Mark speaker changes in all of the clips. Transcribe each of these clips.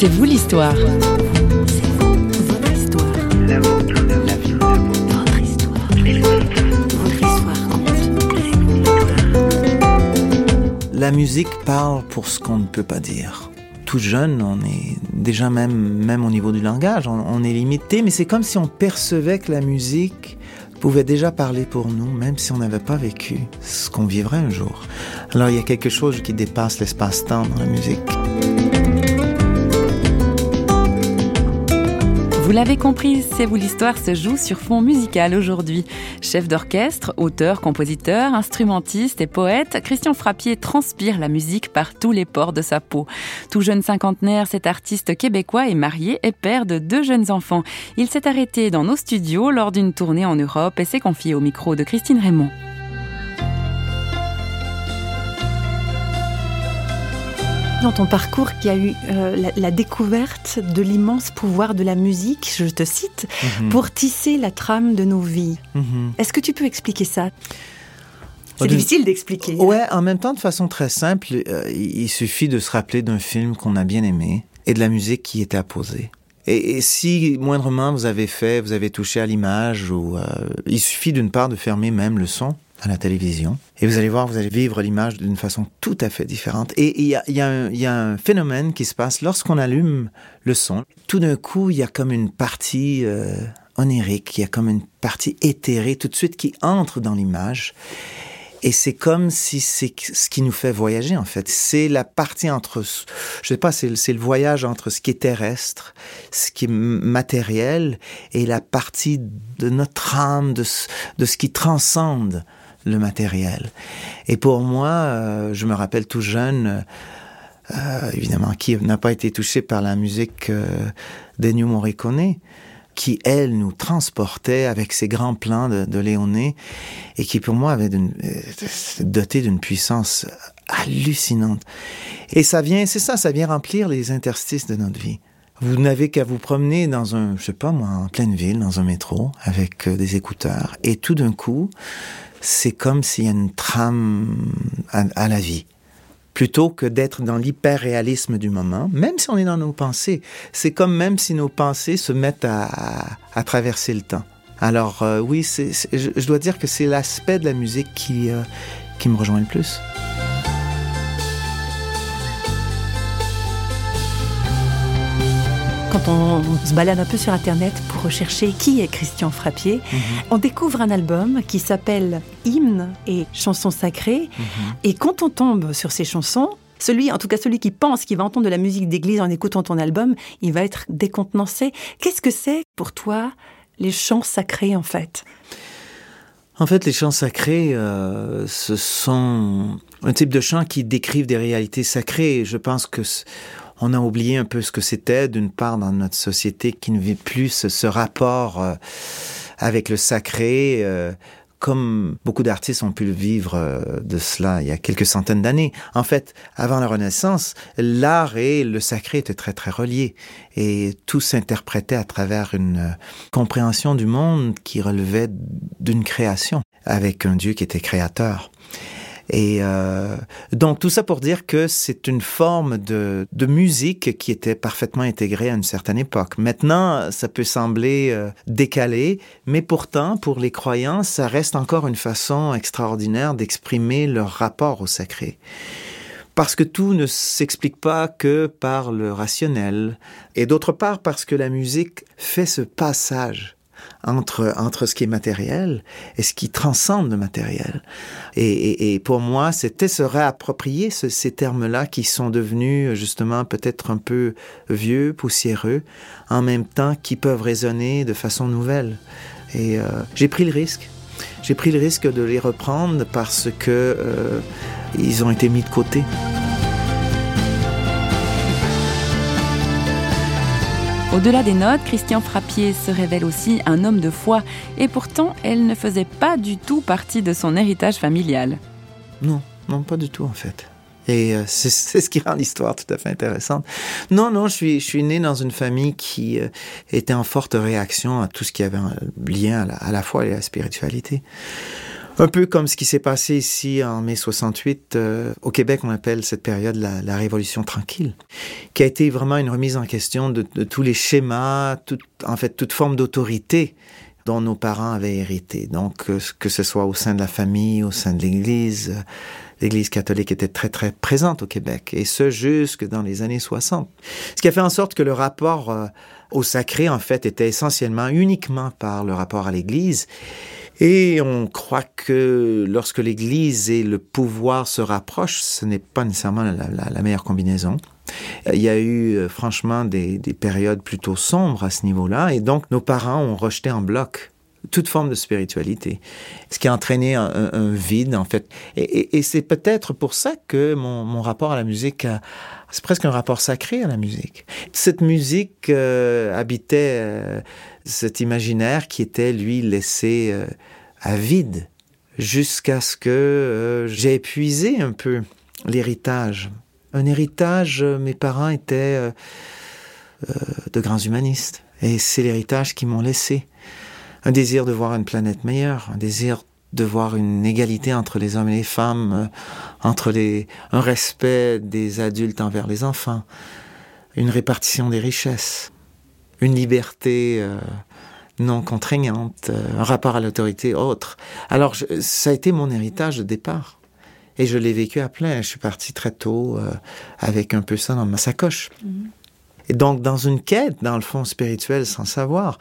Speaker 1: C'est vous l'histoire.
Speaker 2: La
Speaker 3: musique parle pour ce qu'on ne peut pas dire. Tout jeune, on est déjà même, même au niveau du langage, on, on est limité, mais c'est comme si on percevait que la musique pouvait déjà parler pour nous, même si on n'avait pas vécu ce qu'on vivrait un jour. Alors il y a quelque chose qui dépasse l'espace-temps dans la musique.
Speaker 1: Vous l'avez compris, C'est vous l'histoire se joue sur fond musical aujourd'hui. Chef d'orchestre, auteur, compositeur, instrumentiste et poète, Christian Frappier transpire la musique par tous les pores de sa peau. Tout jeune cinquantenaire, cet artiste québécois est marié et père de deux jeunes enfants. Il s'est arrêté dans nos studios lors d'une tournée en Europe et s'est confié au micro de Christine Raymond.
Speaker 4: Dans ton parcours, qui a eu euh, la, la découverte de l'immense pouvoir de la musique, je te cite,
Speaker 3: Mhm.
Speaker 4: pour tisser la trame de nos vies.
Speaker 3: Mhm.
Speaker 4: Est-ce que tu peux expliquer ça? C'est difficile d'expliquer.
Speaker 3: Ouais, en même temps, de façon très simple, euh, il il suffit de se rappeler d'un film qu'on a bien aimé et de la musique qui était apposée. Et, et si moindrement vous avez fait, vous avez touché à l'image, ou euh, il suffit d'une part de fermer même le son à la télévision, et vous allez voir, vous allez vivre l'image d'une façon tout à fait différente. Et il y a, un- phénomène qui se passe lorsqu'on allume le son. Tout d'un coup, il y a comme une partie euh, onirique, il y a comme une partie éthérée tout de suite qui entre dans l'image. Et c'est comme si c'est ce qui nous fait voyager, en fait. C'est la partie entre, je sais pas, c'est le- voyage entre ce qui est terrestre, ce qui est matériel, et la partie de notre âme, de de ce qui transcende le matériel. Et pour moi, euh, je me rappelle tout jeune, euh, évidemment, qui n'a pas été touché par la musique euh, d'Ennio Morricone, qui, elle, nous transportait avec ses grands plans de, de Léoné, et qui, pour moi, avait doté d'une puissance hallucinante. Et ça vient, c'est ça, ça vient remplir les interstices de notre vie. Vous n'avez qu'à vous promener dans un, je sais pas moi, en pleine ville, dans un métro, avec euh, des écouteurs, et tout d'un coup, c'est comme s'il y a une trame à, la vie. Plutôt que d'être dans l'hyper-réalisme du moment, même si on est dans nos pensées, c'est comme même si nos pensées se mettent à, traverser le temps. Alors euh, oui, je, dois dire que c'est l'aspect de la musique qui, euh, qui me rejoint le plus.
Speaker 4: Quand on se balade un peu sur Internet pour rechercher qui est Christian Frappier, on découvre un album qui s'appelle Hymnes et chansons sacrées. Et quand on tombe sur ces chansons, celui, en tout cas celui qui pense qu'il va entendre de la musique d'église en écoutant ton album, il va être décontenancé. Qu'est-ce que c'est pour toi les chants sacrés en fait?
Speaker 3: En fait, les chants sacrés, euh, ce sont un type de chants qui décrivent des réalités sacrées. Je pense que on a oublié un peu ce que c'était, d'une part, dans notre société qui ne vit plus ce, rapport euh, avec le sacré, euh, comme beaucoup d'artistes ont pu le vivre euh, de cela il y a quelques centaines d'années. En fait, avant la Renaissance, l'art et le sacré étaient très très reliés et tout s'interprétait à travers une compréhension du monde qui relevait d'une création avec un Dieu qui était créateur. Et euh, donc tout ça pour dire que c'est une forme de, de musique qui était parfaitement intégrée à une certaine époque. Maintenant, ça peut sembler euh, décalé, mais pourtant, pour les croyants, ça reste encore une façon extraordinaire d'exprimer leur rapport au sacré. Parce que tout ne s'explique pas que par le rationnel, et d'autre part parce que la musique fait ce passage entre, entre ce qui est matériel et ce qui transcende le matériel. Et, pour moi, c'était se réapproprier ce, ces termes-là qui sont devenus justement peut-être un peu vieux, poussiéreux, en même temps qui peuvent résonner de façon nouvelle. Et euh, j'ai pris le risque. J'ai pris le risque de les reprendre parce que euh, ils ont été mis de côté.
Speaker 1: Au-delà des notes, Christian Frappier se révèle aussi un homme de foi, et pourtant, elle ne faisait pas du tout partie de son héritage familial.
Speaker 3: Non, non, pas du tout en fait. Et euh, c'est ce qui rend l'histoire tout à fait intéressante. Non, non, je suis, je suis né dans une famille qui euh, était en forte réaction à tout ce qui avait un lien à la foi et à la spiritualité. Un peu comme ce qui s'est passé ici en mai 68, euh, au Québec, on appelle cette période la, la, Révolution tranquille, qui a été vraiment une remise en question de, de tous les schémas, tout, en fait, toute forme d'autorité dont nos parents avaient hérité. Donc, euh, que ce soit au sein de la famille, au sein de l'Église, euh, l'Église catholique était très très présente au Québec, et ce jusque dans les années 60. Ce qui a fait en sorte que le rapport au sacré, en fait, était essentiellement uniquement par le rapport à l'Église. Et on croit que lorsque l'Église et le pouvoir se rapprochent, ce n'est pas nécessairement la, meilleure combinaison. Il y a eu euh, franchement des, périodes plutôt sombres à ce niveau-là, et donc nos parents ont rejeté en bloc toute forme de spiritualité, ce qui a entraîné un, vide en fait. Et, c'est peut-être pour ça que mon, rapport à la musique, c'est presque un rapport sacré à la musique. Cette musique euh, habitait euh, cet imaginaire qui était, lui, laissé euh, à vide jusqu'à ce que euh, j'ai épuisé un peu l'héritage. Un héritage, euh, mes parents étaient de grands humanistes. Et c'est l'héritage qu'ils m'ont laissé. Un désir de voir une planète meilleure, un désir de voir une égalité entre les hommes et les femmes, entre les, un respect des adultes envers les enfants, une répartition des richesses une liberté euh, non contraignante, euh, un rapport à l'autorité autre. Alors ça a été mon héritage de départ. Et je l'ai vécu à plein. Je suis parti très tôt euh, avec un peu ça dans ma sacoche. Mm-hmm. Et donc dans une quête, dans le fond spirituel, sans savoir.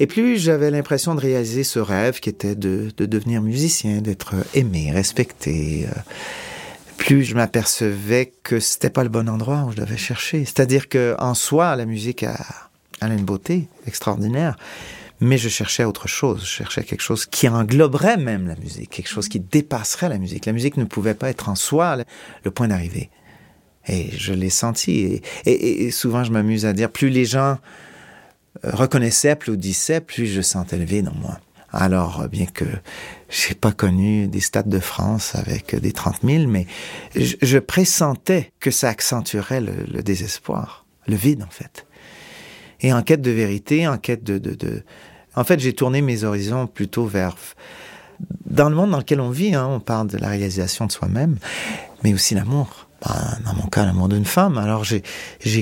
Speaker 3: Et plus j'avais l'impression de réaliser ce rêve qui était de, de devenir musicien, d'être aimé, respecté. plus je m'apercevais que c'était pas le bon endroit où je devais chercher. C'est-à-dire que en soi, la musique a, elle a une beauté extraordinaire. Mais je cherchais autre chose. Je cherchais quelque chose qui engloberait même la musique, quelque chose qui dépasserait la musique. La musique ne pouvait pas être en soi le point d'arrivée. Et je l'ai senti. Et, souvent, je m'amuse à dire, plus les gens euh, reconnaissaient, applaudissaient, plus je sentais le vide en moi. Alors, bien que j'ai pas connu des stades de France avec des 30 000, mais je, pressentais que ça accentuerait le désespoir, le vide en fait et en quête de vérité, en quête de... de, de... En fait, j'ai tourné mes horizons plutôt vers... Dans le monde dans lequel on vit, hein, on parle de la réalisation de soi-même, mais aussi l'amour. Ben, dans mon cas, l'amour d'une femme. Alors j'ai,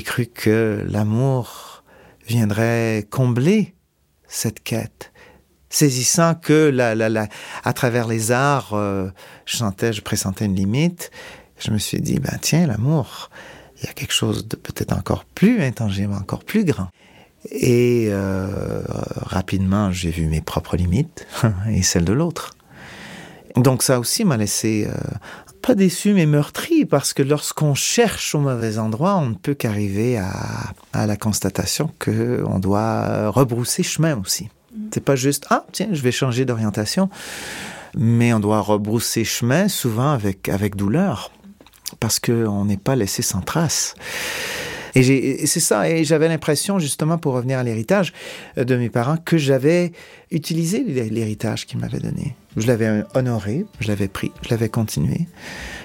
Speaker 3: cru que l'amour viendrait combler cette quête saisissant que la, la, la, à travers les arts, euh, je sentais, je pressentais une limite. Je me suis dit, ben tiens, l'amour, il y a quelque chose de peut-être encore plus intangible, encore plus grand. Et euh, rapidement, j'ai vu mes propres limites et celles de l'autre. Donc ça aussi m'a laissé euh, pas déçu mais meurtri parce que lorsqu'on cherche au mauvais endroit, on ne peut qu'arriver à, à, la constatation que on doit rebrousser chemin aussi. Mm. C'est pas juste ah tiens je vais changer d'orientation, mais on doit rebrousser chemin souvent avec avec douleur parce qu'on n'est pas laissé sans trace. Et, c'est ça, et j'avais l'impression, justement, pour revenir à l'héritage euh, de mes parents, que j'avais utilisé l'héritage qu'ils m'avaient donné. Je l'avais honoré, je l'avais pris, je l'avais continué,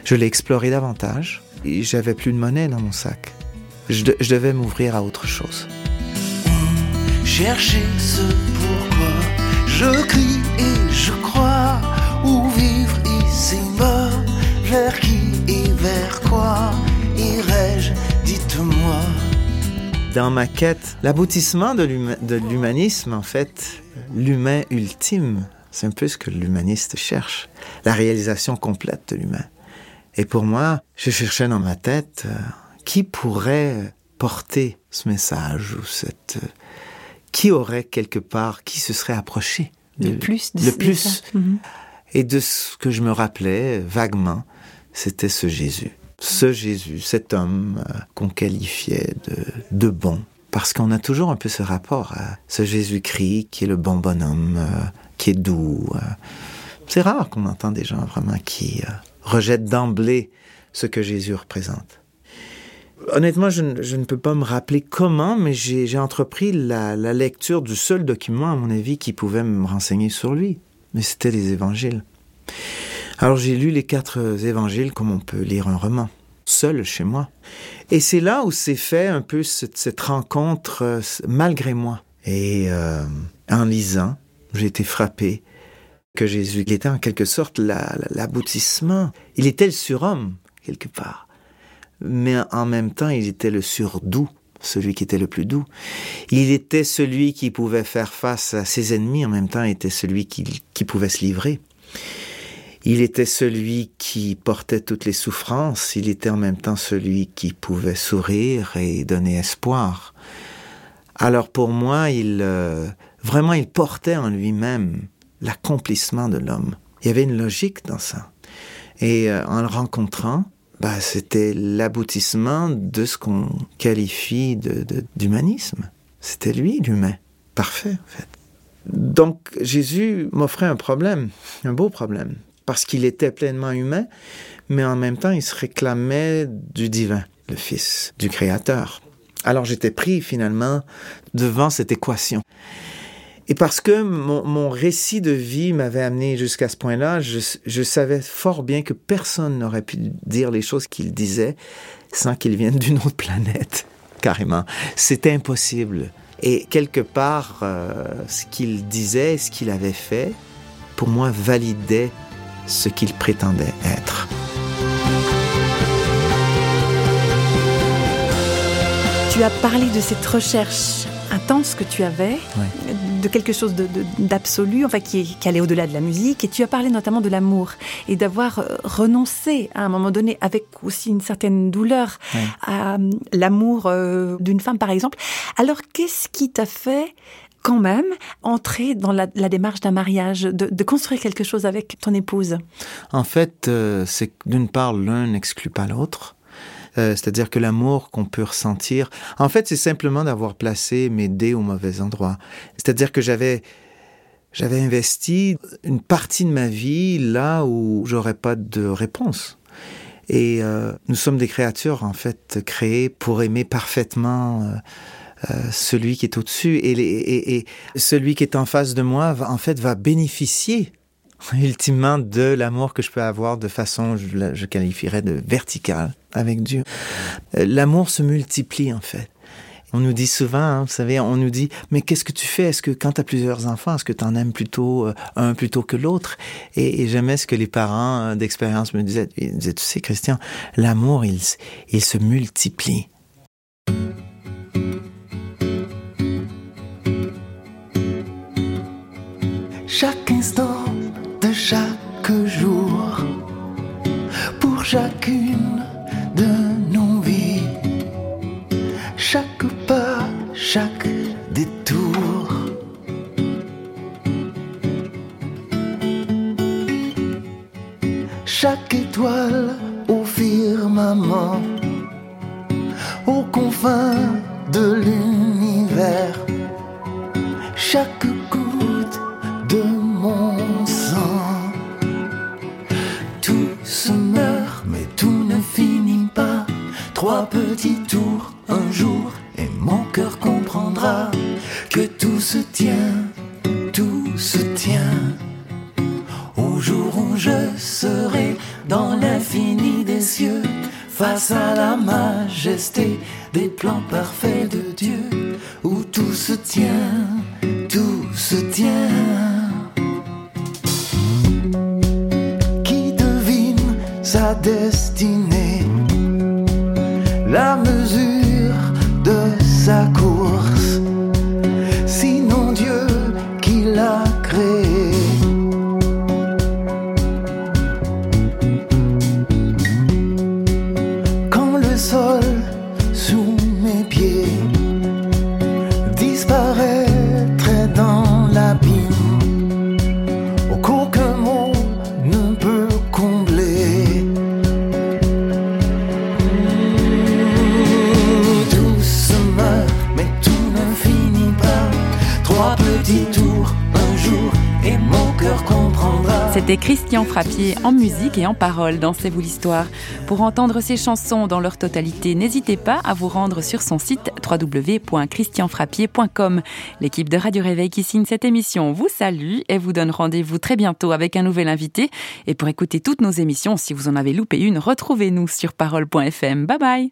Speaker 3: je l'ai exploré davantage, et j'avais plus de monnaie dans mon sac. Je, devais m'ouvrir à autre chose.
Speaker 2: Chercher ce pourquoi je crie et je crois, où vivre vers qui et vers quoi.
Speaker 3: Dans ma quête, l'aboutissement de l'humanisme, en fait, l'humain ultime, c'est un peu ce que l'humaniste cherche, la réalisation complète de l'humain. Et pour moi, je cherchais dans ma tête euh, qui pourrait porter ce message ou cette euh, qui aurait quelque part qui se serait approché
Speaker 4: le plus
Speaker 3: le plus mhm. et de ce que je me rappelais vaguement c'était ce Jésus ce Jésus, cet homme euh, qu'on qualifiait de, bon. Parce qu'on a toujours un peu ce rapport à ce Jésus-Christ qui est le bon bonhomme, euh, qui est doux. Euh. C'est rare qu'on entend des gens vraiment qui rejettent d'emblée ce que Jésus représente. Honnêtement, je, ne peux pas me rappeler comment, mais j'ai entrepris la, lecture du seul document, à mon avis, qui pouvait me renseigner sur lui. Mais c'était les évangiles. Alors j'ai lu les quatre évangiles comme on peut lire un roman, seul chez moi. Et c'est là où s'est fait un peu cette, rencontre euh, malgré moi. Et euh, en lisant, j'ai été frappé que Jésus était en quelque sorte l'aboutissement. Il était le surhomme, quelque part. Mais en même temps, il était le surdoux, celui qui était le plus doux. Il était celui qui pouvait faire face à ses ennemis, en même temps, il était celui qui pouvait se livrer. Il était celui qui portait toutes les souffrances, il était en même temps celui qui pouvait sourire et donner espoir. Alors pour moi, euh, vraiment il portait en lui-même l'accomplissement de l'homme. Il y avait une logique dans ça. Et euh, en le rencontrant, bah, c'était l'aboutissement de ce qu'on qualifie d'humanisme. C'était lui, l'humain. Parfait, en fait. Donc Jésus m'offrait un problème, un beau problème, parce qu'il était pleinement humain, mais en même temps il se réclamait du divin, le Fils, du Créateur. Alors j'étais pris finalement devant cette équation. Et parce que mon, récit de vie m'avait amené jusqu'à ce point-là, je, savais fort bien que personne n'aurait pu dire les choses qu'il disait sans qu'il vienne d'une autre planète, carrément. C'était impossible. Et quelque part, euh, ce qu'il disait, ce qu'il avait fait, pour moi, validait ce qu'il prétendait être.
Speaker 4: Tu as parlé de cette recherche intense que tu avais, de quelque chose d'absolu, enfin qui, allait au-delà de la musique. Et tu as parlé notamment de l'amour et d'avoir euh, renoncé à un moment donné, avec aussi une certaine douleur, à euh, l'amour euh, d'une femme, par exemple. Alors, qu'est-ce qui t'a fait quand même entrer dans la, démarche d'un mariage, de, construire quelque chose avec ton épouse?
Speaker 3: En fait, c'est d'une part, l'un n'exclut pas l'autre. Euh, c'est-à-dire que l'amour qu'on peut ressentir, en fait, c'est simplement d'avoir placé mes dés au mauvais endroit. C'est-à-dire que j'avais j'avais investi une partie de ma vie là où j'aurais pas de réponse. Et euh, nous sommes des créatures en fait créées pour aimer parfaitement. Euh, celui qui est au-dessus et, et, et, celui qui est en face de moi en fait va bénéficier ultimement de l'amour que je peux avoir de façon, je, je qualifierais de verticale avec Dieu. Euh, l'amour se multiplie en fait. On nous dit souvent, hein, vous savez, on nous dit, mais qu'est-ce que tu fais? Est-ce que quand tu as plusieurs enfants, est-ce que tu en aimes plutôt euh, un plutôt que l'autre? Et, jamais ce que les parents euh, d'expérience me disaient. Ils disaient, tu sais, Christian, l'amour, il, il se multiplie.
Speaker 2: Chacune de nos vies, chaque pas, chaque détour. Chaque étoile au firmament, aux confins de l'univers, chaque trois petits tours un jour et mon cœur comprendra que tout se tient, tout se tient. Au jour où je serai dans l'infini des cieux, face à la majesté des plans parfaits de Dieu, où tout se tient, tout se tient. Qui devine sa destinée? La
Speaker 1: C'était Christian Frappier en musique et en parole dans C'est vous l'histoire. Pour entendre ses chansons dans leur totalité, n'hésitez pas à vous rendre sur son site www.christianfrappier.com. L'équipe de Radio Réveil qui signe cette émission vous salue et vous donne rendez-vous très bientôt avec un nouvel invité. Et pour écouter toutes nos émissions, si vous en avez loupé une, retrouvez-nous sur parole.fm. Bye bye